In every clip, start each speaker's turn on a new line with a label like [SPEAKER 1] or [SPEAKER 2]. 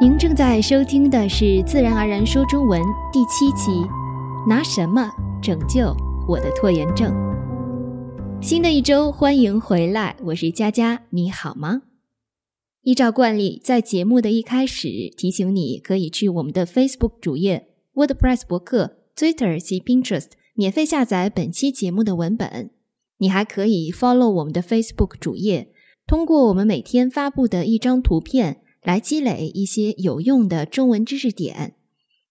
[SPEAKER 1] 您正在收听的是《自然而然说中文》第七期，拿什么拯救我的拖延症？新的一周，欢迎回来，我是佳佳，你好吗？依照惯例，在节目的一开始提醒你，可以去我们的 Facebook 主页、WordPress 博客、Twitter 及 Pinterest 免费下载本期节目的文本。你还可以 follow 我们的 Facebook 主页，通过我们每天发布的一张图片。来积累一些有用的中文知识点，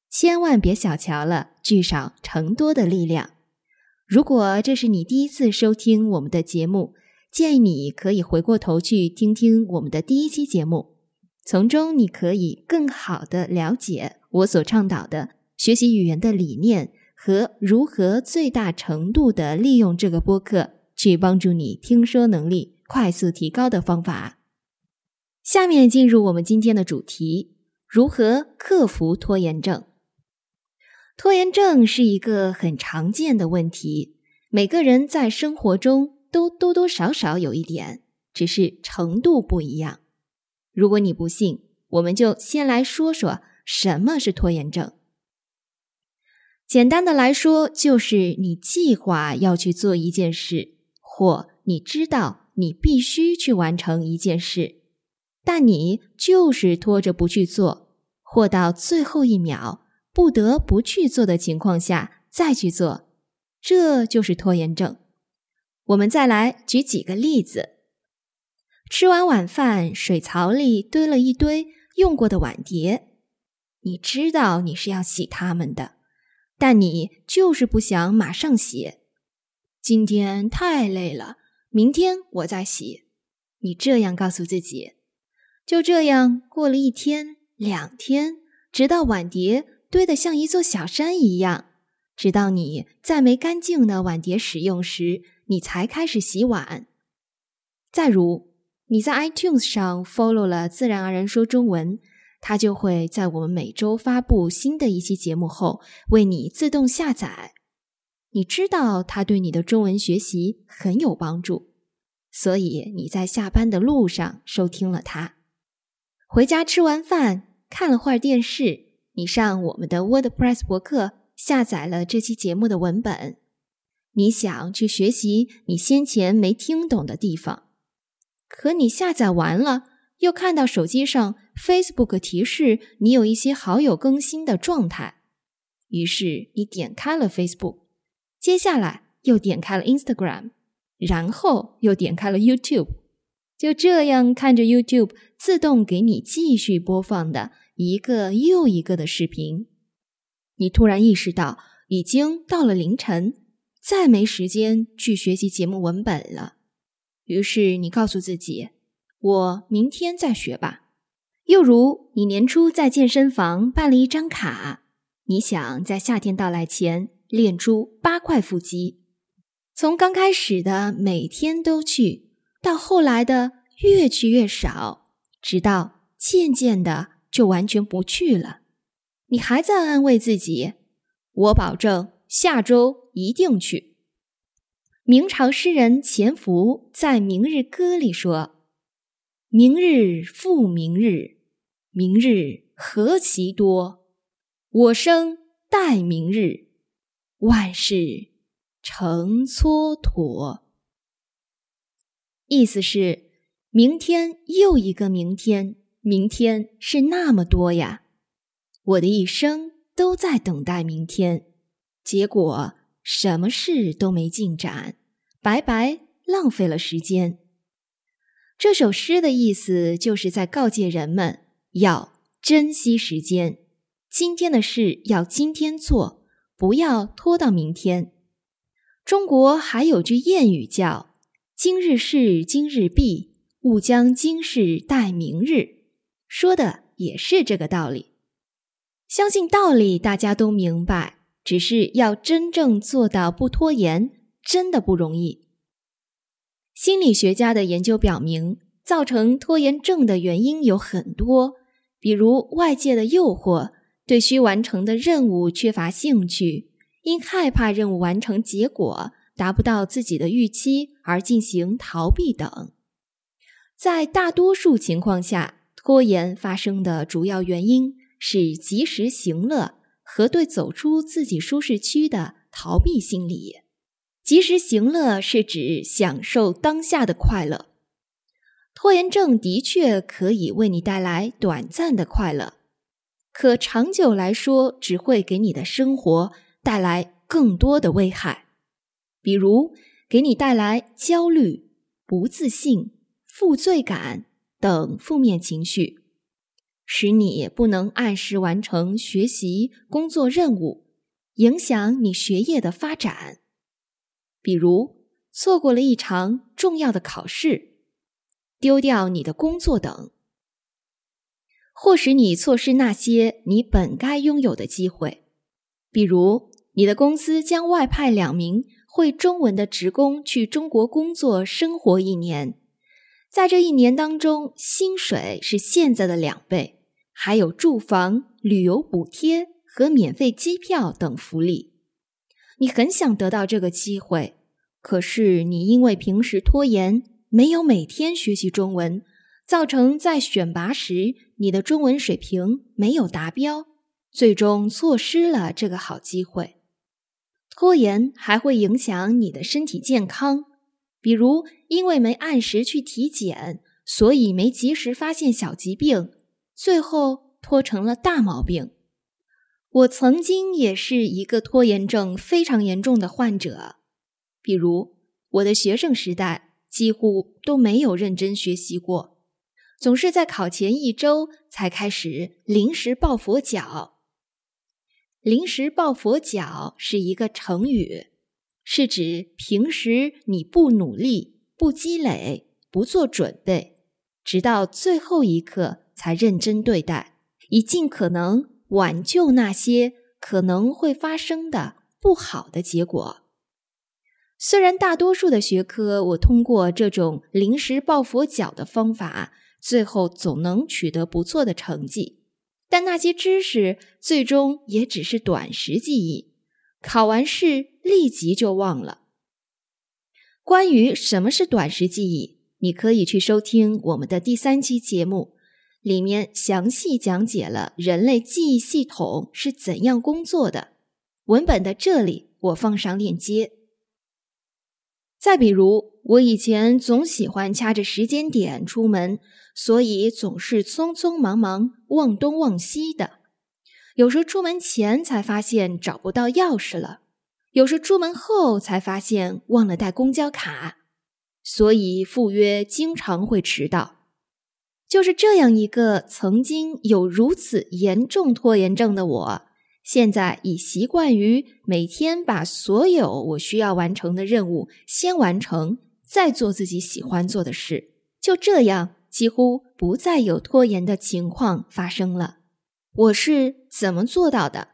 [SPEAKER 1] 千万别小瞧了聚少成多的力量。如果这是你第一次收听我们的节目，建议你可以回过头去听听我们的第一期节目，从中你可以更好的了解我所倡导的学习语言的理念和如何最大程度的利用这个播客去帮助你听说能力快速提高的方法。下面进入我们今天的主题：如何克服拖延症。拖延症是一个很常见的问题，每个人在生活中都多多少少有一点，只是程度不一样。如果你不信，我们就先来说说什么是拖延症。简单的来说，就是你计划要去做一件事，或你知道你必须去完成一件事。但你就是拖着不去做，或到最后一秒不得不去做的情况下再去做，这就是拖延症。我们再来举几个例子：吃完晚饭，水槽里堆了一堆用过的碗碟，你知道你是要洗它们的，但你就是不想马上洗。今天太累了，明天我再洗。你这样告诉自己。就这样过了一天、两天，直到碗碟堆得像一座小山一样，直到你再没干净的碗碟使用时，你才开始洗碗。再如，你在 iTunes 上 follow 了“自然而然说中文”，它就会在我们每周发布新的一期节目后为你自动下载。你知道它对你的中文学习很有帮助，所以你在下班的路上收听了它。回家吃完饭，看了会儿电视，你上我们的 WordPress 博客下载了这期节目的文本。你想去学习你先前没听懂的地方，可你下载完了，又看到手机上 Facebook 提示你有一些好友更新的状态，于是你点开了 Facebook，接下来又点开了 Instagram，然后又点开了 YouTube。就这样看着 YouTube 自动给你继续播放的一个又一个的视频，你突然意识到已经到了凌晨，再没时间去学习节目文本了。于是你告诉自己：“我明天再学吧。”又如你年初在健身房办了一张卡，你想在夏天到来前练出八块腹肌，从刚开始的每天都去。到后来的越去越少，直到渐渐的就完全不去了。你还在安慰自己：“我保证下周一定去。”明朝诗人钱福在《明日歌》里说：“明日复明日，明日何其多！我生待明日，万事成蹉跎。”意思是，明天又一个明天，明天是那么多呀！我的一生都在等待明天，结果什么事都没进展，白白浪费了时间。这首诗的意思就是在告诫人们要珍惜时间，今天的事要今天做，不要拖到明天。中国还有句谚语叫。今日事今日毕，勿将今事待明日。说的也是这个道理。相信道理大家都明白，只是要真正做到不拖延，真的不容易。心理学家的研究表明，造成拖延症的原因有很多，比如外界的诱惑、对需完成的任务缺乏兴趣、因害怕任务完成结果。达不到自己的预期而进行逃避等，在大多数情况下，拖延发生的主要原因是及时行乐和对走出自己舒适区的逃避心理。及时行乐是指享受当下的快乐。拖延症的确可以为你带来短暂的快乐，可长久来说，只会给你的生活带来更多的危害，比如给你带来焦虑、不自信、负罪感等负面情绪，使你不能按时完成学习、工作任务，影响你学业的发展。比如错过了一场重要的考试，丢掉你的工作等，或使你错失那些你本该拥有的机会。比如，你的公司将外派两名会中文的职工去中国工作生活一年，在这一年当中，薪水是现在的两倍，还有住房、旅游补贴和免费机票等福利。你很想得到这个机会。可是你因为平时拖延，没有每天学习中文，造成在选拔时你的中文水平没有达标，最终错失了这个好机会。拖延还会影响你的身体健康，比如因为没按时去体检，所以没及时发现小疾病，最后拖成了大毛病。我曾经也是一个拖延症非常严重的患者。比如，我的学生时代几乎都没有认真学习过，总是在考前一周才开始临时抱佛脚。临时抱佛脚是一个成语，是指平时你不努力、不积累、不做准备，直到最后一刻才认真对待，以尽可能挽救那些可能会发生的不好的结果。虽然大多数的学科，我通过这种临时抱佛脚的方法，最后总能取得不错的成绩，但那些知识最终也只是短时记忆，考完试立即就忘了。关于什么是短时记忆，你可以去收听我们的第三期节目，里面详细讲解了人类记忆系统是怎样工作的。文本的这里我放上链接。再比如，我以前总喜欢掐着时间点出门，所以总是匆匆忙忙、忘东忘西的。有时出门前才发现找不到钥匙了，有时出门后才发现忘了带公交卡，所以赴约经常会迟到。就是这样一个曾经有如此严重拖延症的我。现在已习惯于每天把所有我需要完成的任务先完成，再做自己喜欢做的事。就这样，几乎不再有拖延的情况发生了。我是怎么做到的？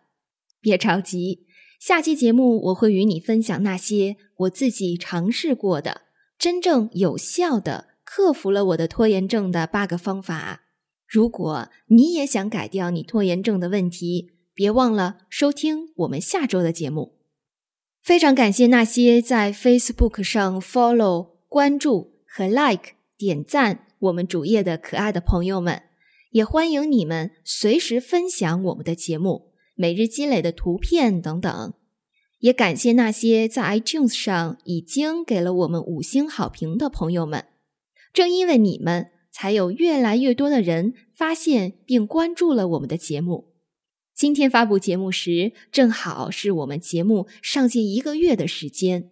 [SPEAKER 1] 别着急，下期节目我会与你分享那些我自己尝试过的、真正有效的克服了我的拖延症的八个方法。如果你也想改掉你拖延症的问题，别忘了收听我们下周的节目。非常感谢那些在 Facebook 上 follow、关注和 like、点赞我们主页的可爱的朋友们，也欢迎你们随时分享我们的节目、每日积累的图片等等。也感谢那些在 iTunes 上已经给了我们五星好评的朋友们。正因为你们，才有越来越多的人发现并关注了我们的节目。今天发布节目时，正好是我们节目上线一个月的时间。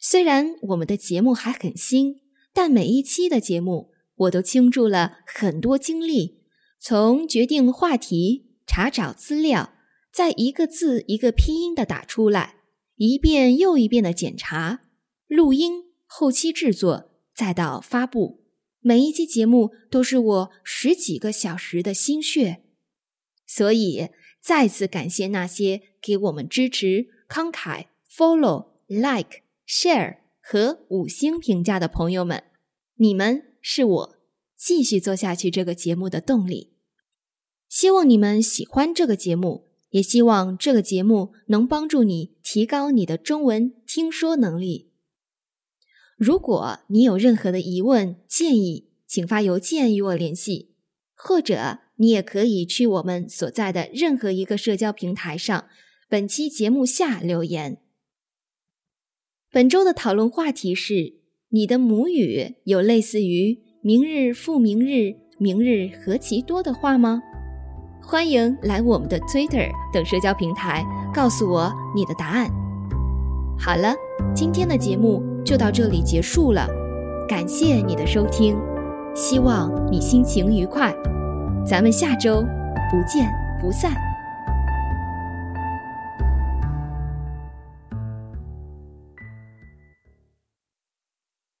[SPEAKER 1] 虽然我们的节目还很新，但每一期的节目我都倾注了很多精力，从决定话题、查找资料，再一个字一个拼音的打出来，一遍又一遍的检查、录音、后期制作，再到发布，每一期节目都是我十几个小时的心血，所以。再次感谢那些给我们支持、慷慨、follow、like、share 和五星评价的朋友们，你们是我继续做下去这个节目的动力。希望你们喜欢这个节目，也希望这个节目能帮助你提高你的中文听说能力。如果你有任何的疑问、建议，请发邮件与我联系。或者你也可以去我们所在的任何一个社交平台上，本期节目下留言。本周的讨论话题是：你的母语有类似于“明日复明日，明日何其多”的话吗？欢迎来我们的 Twitter 等社交平台告诉我你的答案。好了，今天的节目就到这里结束了，感谢你的收听，希望你心情愉快，咱们下周不见不散。